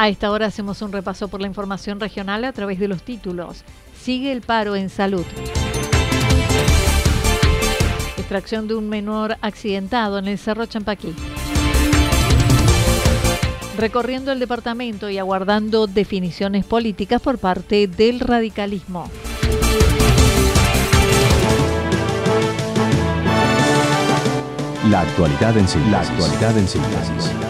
A esta hora hacemos un repaso por la información regional a través de los títulos. Sigue el paro en salud. Extracción de un menor accidentado en el Cerro Champaquí. Recorriendo el departamento y aguardando definiciones políticas por parte del radicalismo. La actualidad en síntesis. La actualidad en síntesis.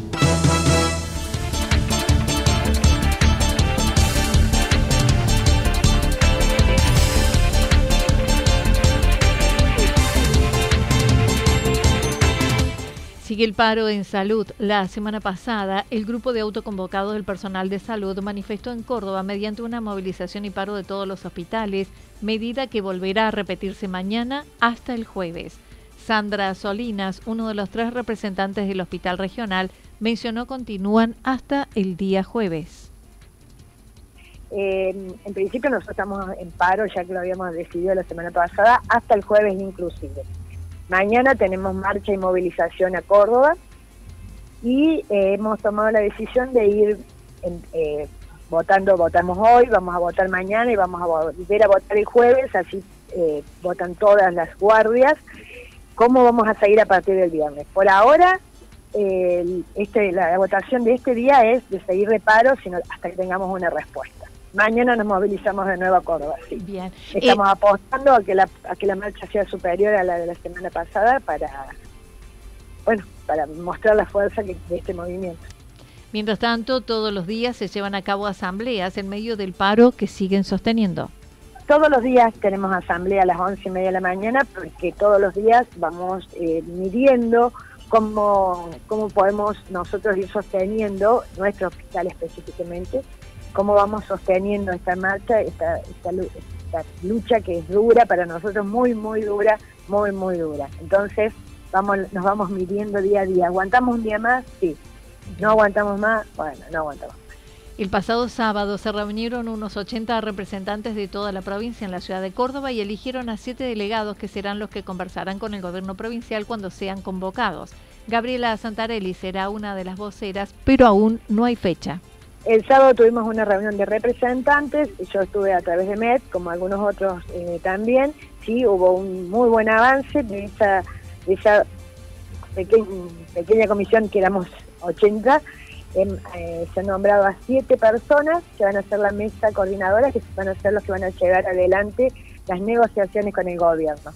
Sigue el paro en salud. La semana pasada, el grupo de autoconvocados del personal de salud manifestó en Córdoba mediante una movilización y paro de todos los hospitales, medida que volverá a repetirse mañana hasta el jueves. Sandra Solinas, uno de los tres representantes del hospital regional, mencionó continúan hasta el día jueves. Eh, en principio nosotros estamos en paro, ya que lo habíamos decidido la semana pasada, hasta el jueves inclusive. Mañana tenemos marcha y movilización a Córdoba y eh, hemos tomado la decisión de ir eh, votando, votamos hoy, vamos a votar mañana y vamos a volver a votar el jueves, así eh, votan todas las guardias. ¿Cómo vamos a seguir a partir del viernes? Por ahora, este, la votación de este día es de seguir reparo sino hasta que tengamos una respuesta. Mañana nos movilizamos de nuevo a Córdoba. Sí. Bien. Estamos apostando a que, la, a que la marcha sea superior a la de la semana pasada para, bueno, para mostrar la fuerza que, de este movimiento. Mientras tanto, todos los días se llevan a cabo asambleas en medio del paro que siguen sosteniendo. Todos los días tenemos asamblea a las once y media de la mañana porque todos los días vamos eh, midiendo cómo, cómo podemos nosotros ir sosteniendo nuestro hospital específicamente cómo vamos sosteniendo esta marcha, esta, esta, lucha que es dura para nosotros, muy, muy dura, muy, muy dura. Entonces, vamos, nos vamos midiendo día a día. ¿Aguantamos un día más? Sí. ¿No aguantamos más? Bueno, no aguantamos. El pasado sábado se reunieron unos 80 representantes de toda la provincia en la ciudad de Córdoba y eligieron a siete delegados que serán los que conversarán con el gobierno provincial cuando sean convocados. Gabriela Santarelli será una de las voceras, pero aún no hay fecha. El sábado tuvimos una reunión de representantes, yo estuve a través de MED, como algunos otros eh, también, sí, hubo un muy buen avance de esa, esa pequeña comisión que éramos 80, em, eh, se han nombrado a siete personas que van a ser la mesa coordinadora, que van a ser los que van a llevar adelante las negociaciones con el gobierno.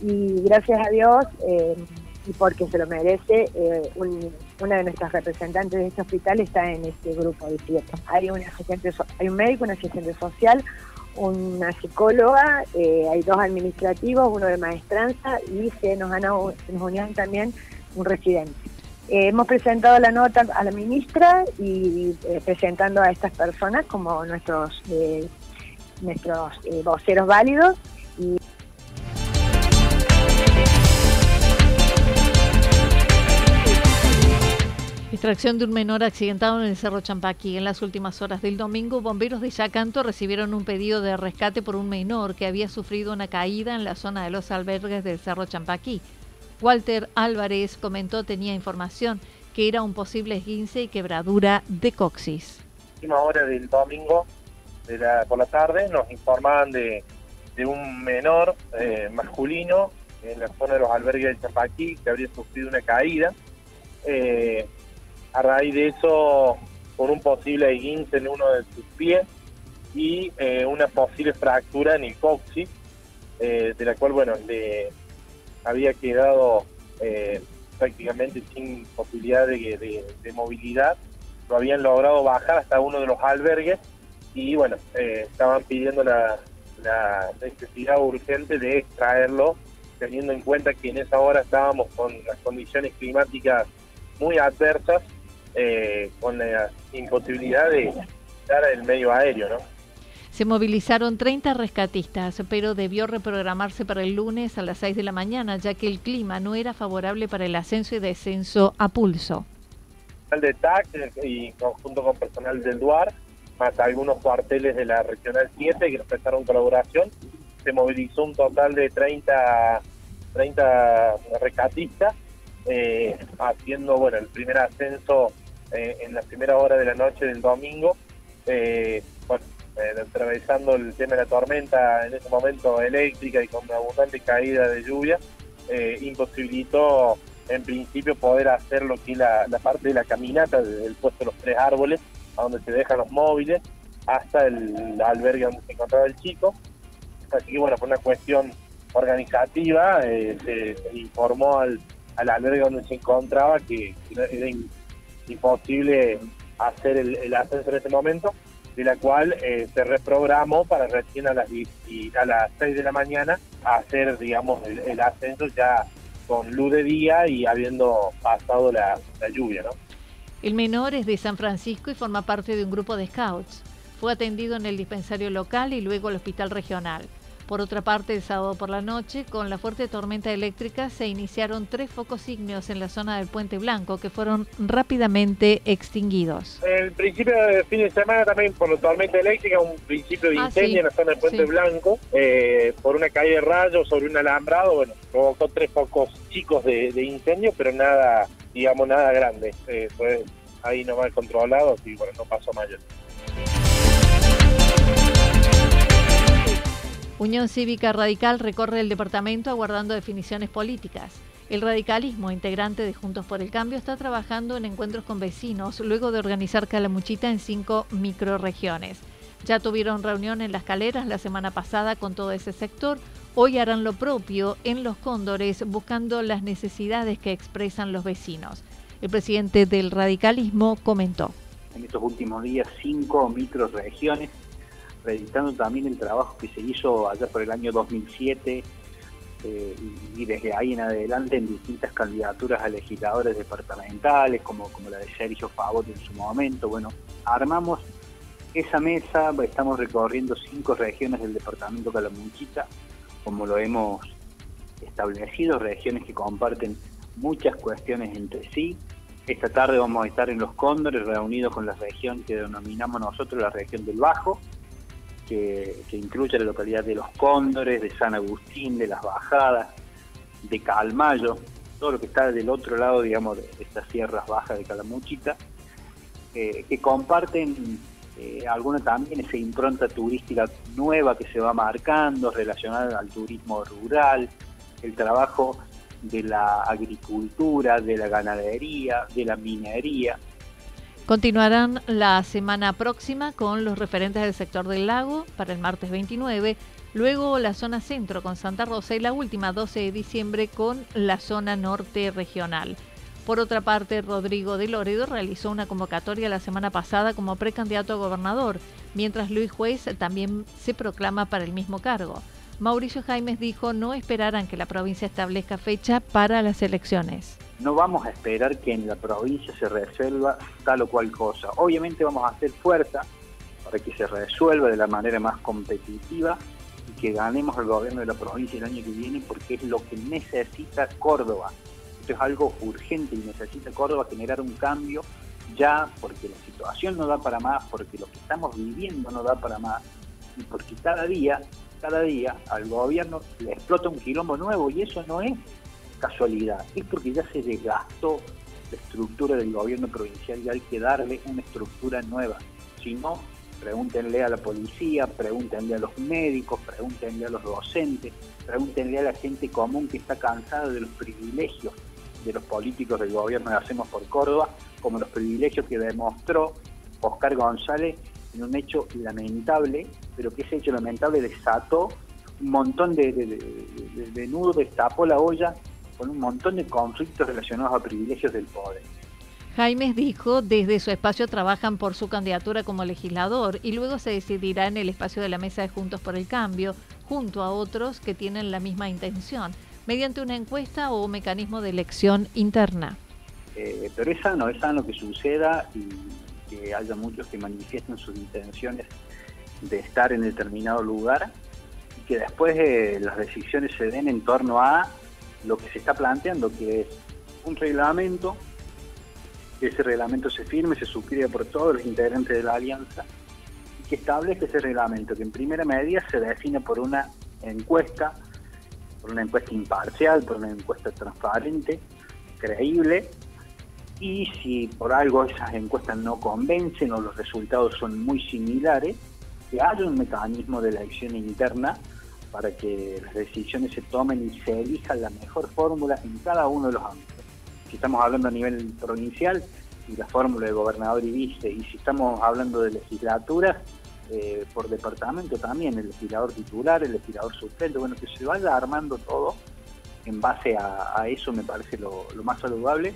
Y gracias a Dios, eh, y porque se lo merece, eh, una de nuestras representantes de este hospital está en este grupo de siete. Hay, un asistente, hay un médico, un asistente social, una psicóloga, eh, hay dos administrativos, uno de maestranza y se nos, han, se nos unieron también un residente. Eh, hemos presentado la nota a la ministra y presentando a estas personas como nuestros nuestros voceros válidos Extracción de un menor accidentado en el Cerro Champaquí. En las últimas horas del domingo, bomberos de Yacanto recibieron un pedido de rescate por un menor que había sufrido una caída en la zona de los albergues del Cerro Champaquí. Walter Álvarez comentó tenía información que era un posible esguince y quebradura de coxis. última hora del domingo de la, por la tarde nos informaban de, de un menor eh, masculino en la zona de los albergues de Chapaquí que habría sufrido una caída. Eh, a raíz de eso, con un posible esguince en uno de sus pies y eh, una posible fractura en el coxis, de la cual, bueno, le había quedado prácticamente sin posibilidad de, movilidad. Lo habían logrado bajar hasta uno de los albergues y bueno, eh, estaban pidiendo la, necesidad urgente de extraerlo, teniendo en cuenta que en esa hora estábamos con las condiciones climáticas muy adversas, eh, con la imposibilidad de dar el medio aéreo, ¿no? Se movilizaron 30 rescatistas, pero debió reprogramarse para el lunes a las 6 de la mañana, ya que el clima no era favorable para el ascenso y descenso a pulso. De TAC y junto con personal del DUAR más algunos cuarteles de la Regional 7 que prestaron colaboración. Se movilizó un total de 30, 30 rescatistas, eh, haciendo bueno el primer ascenso eh, en la primera hora de la noche del domingo. Eh, bueno, atravesando el tema de la tormenta en ese momento eléctrica y con abundante caída de lluvia, imposibilitó en principio poder hacer lo que es la, parte de la caminata del puesto de los tres árboles, a donde se dejan los móviles, hasta el albergue donde se encontraba el chico. Así que bueno, fue una cuestión organizativa, eh, se, informó al, albergue donde se encontraba que, era imposible hacer el, ascenso en ese momento, de la cual eh, se reprogramó para recién a las, a las 6 de la mañana hacer, digamos, el, ascenso ya con luz de día y habiendo pasado la, la lluvia, ¿no? El menor es de San Francisco y forma parte de un grupo de scouts. Fue atendido en el dispensario local y luego al hospital regional. Por otra parte, el sábado por la noche, con la fuerte tormenta eléctrica, se iniciaron tres focos ígneos en la zona del Puente Blanco que fueron rápidamente extinguidos. El principio del fin de semana también por la tormenta eléctrica, un principio de ah, incendio en la zona del Puente Blanco, eh, por una caída de rayos sobre un alambrado, bueno, provocó tres focos chicos de, de incendio, pero nada digamos, nada grande. Eh, fue ahí nomás controlado y bueno, no pasó mayor. Unión Cívica Radical recorre el departamento aguardando definiciones políticas. El radicalismo, integrante de Juntos por el Cambio, está trabajando en encuentros con vecinos luego de organizar Calamuchita en cinco microregiones. Ya tuvieron reunión en las caleras la semana pasada con todo ese sector. Hoy harán lo propio en Los Cóndores buscando las necesidades que expresan los vecinos. El presidente del radicalismo comentó. En estos últimos días cinco microregiones, reeditando también el trabajo que se hizo allá por el año 2007 eh, y desde ahí en adelante en distintas candidaturas a legisladores departamentales, como, como la de Sergio Favot en su momento. Bueno, armamos esa mesa, estamos recorriendo cinco regiones del departamento Calamuchita, como lo hemos establecido, regiones que comparten muchas cuestiones entre sí. Esta tarde vamos a estar en Los Cóndores, reunidos con la región que denominamos nosotros la región del Bajo, que, incluye la localidad de Los Cóndores, de San Agustín, de Las Bajadas, de Calmayo, todo lo que está del otro lado, digamos, de estas sierras bajas de Calamuchita, eh, que comparten eh, alguna también esa impronta turística nueva que se va marcando relacionada al turismo rural, el trabajo de la agricultura, de la ganadería, de la minería. Continuarán la semana próxima con los referentes del sector del lago para el martes 29, luego la zona centro con Santa Rosa y la última 12 de diciembre con la zona norte regional. Por otra parte, Rodrigo de Loredo realizó una convocatoria la semana pasada como precandidato a gobernador, mientras Luis Juez también se proclama para el mismo cargo. Mauricio Jaimes dijo no esperarán que la provincia establezca fecha para las elecciones. No vamos a esperar que en la provincia se resuelva tal o cual cosa. Obviamente vamos a hacer fuerza para que se resuelva de la manera más competitiva y que ganemos el gobierno de la provincia el año que viene porque es lo que necesita Córdoba es algo urgente y necesita Córdoba generar un cambio ya porque la situación no da para más, porque lo que estamos viviendo no da para más y porque cada día, cada día al gobierno le explota un quilombo nuevo y eso no es casualidad, es porque ya se desgastó la estructura del gobierno provincial y hay que darle una estructura nueva. Si no, Pregúntenle a la policía, pregúntenle a los médicos, pregúntenle a los docentes, pregúntenle a la gente común que está cansada de los privilegios de los políticos del gobierno de Hacemos por Córdoba, como los privilegios que demostró Oscar González en un hecho lamentable, pero que ese hecho lamentable desató un montón de, de, nudos, destapó la olla con un montón de conflictos relacionados a privilegios del poder. Jaimes dijo, desde su espacio trabajan por su candidatura como legislador y luego se decidirá en el espacio de la mesa de Juntos por el Cambio, junto a otros que tienen la misma intención, mediante una encuesta o mecanismo de elección interna. Eh, pero es sano, es sano que suceda y que haya muchos que manifiesten sus intenciones de estar en determinado lugar y que después eh, las decisiones se den en torno a lo que se está planteando, que es un reglamento, que ese reglamento se firme, se suscribe por todos los integrantes de la alianza y que establezca ese reglamento, que en primera medida se define por una encuesta, por una encuesta imparcial, por una encuesta transparente, creíble, y si por algo esas encuestas no convencen o los resultados son muy similares, que haya un mecanismo de elección interna para que las decisiones se tomen y se elija la mejor fórmula en cada uno de los ámbitos. Si estamos hablando a nivel provincial, y la fórmula de gobernador y vice, y si estamos hablando de legislaturas, eh, por departamento también, el legislador titular, el legislador suplente, bueno, que se vaya armando todo en base a, eso me parece lo más saludable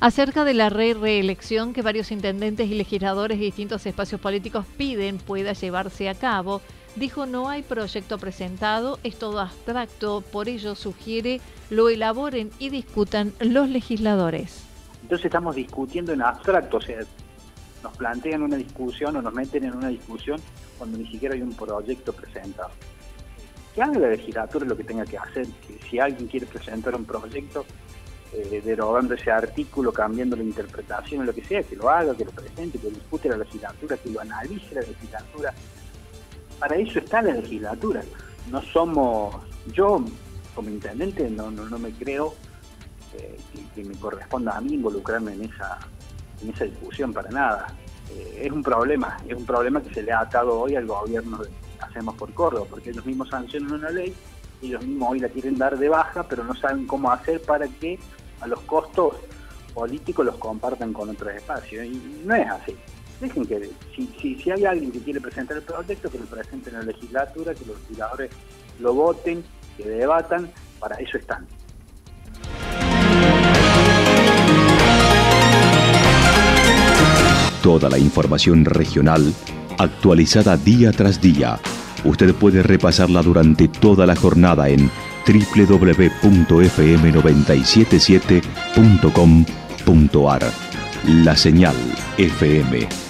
acerca de la re reelección que varios intendentes y legisladores de distintos espacios políticos piden pueda llevarse a cabo. Dijo no hay proyecto presentado, es todo abstracto, por ello sugiere lo elaboren y discutan los legisladores. Entonces estamos discutiendo en abstracto, o sea, nos plantean una discusión o nos meten en una discusión cuando ni siquiera hay un proyecto presentado. Que haga la legislatura lo que tenga que hacer, que si alguien quiere presentar un proyecto, eh, derogando ese artículo, cambiando la interpretación o lo que sea, que lo haga, que lo presente, que lo discute la legislatura, que lo analice la legislatura. Para eso está la legislatura. No somos, yo como intendente no, no, me creo eh, que, me corresponda a mí involucrarme en esa, en esa discusión para nada. Eh, es un problema, es un problema que se le ha atado hoy al gobierno de Hacemos por Córdoba, porque ellos mismos sancionan una ley, ellos mismos hoy la quieren dar de baja, pero no saben cómo hacer para que a los costos políticos los compartan con otros espacios. Y no es así. Dejen que, si, si, hay alguien que quiere presentar el proyecto, que lo presente en la legislatura, que los legisladores lo voten, que debatan, para eso están. Toda la información regional actualizada día tras día. Usted puede repasarla durante toda la jornada en www.fm977.com.ar. La señal FM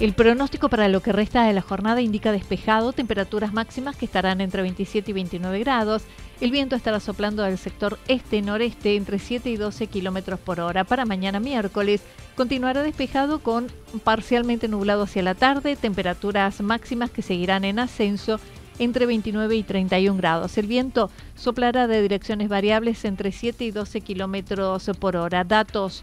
El pronóstico para lo que resta de la jornada indica despejado, temperaturas máximas que estarán entre 27 y 29 grados. El viento estará soplando del sector este-noreste entre 7 y 12 kilómetros por hora. Para mañana miércoles continuará despejado con parcialmente nublado hacia la tarde, temperaturas máximas que seguirán en ascenso entre 29 y 31 grados. El viento soplará de direcciones variables entre 7 y 12 kilómetros por hora. Datos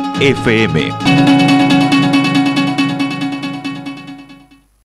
FM.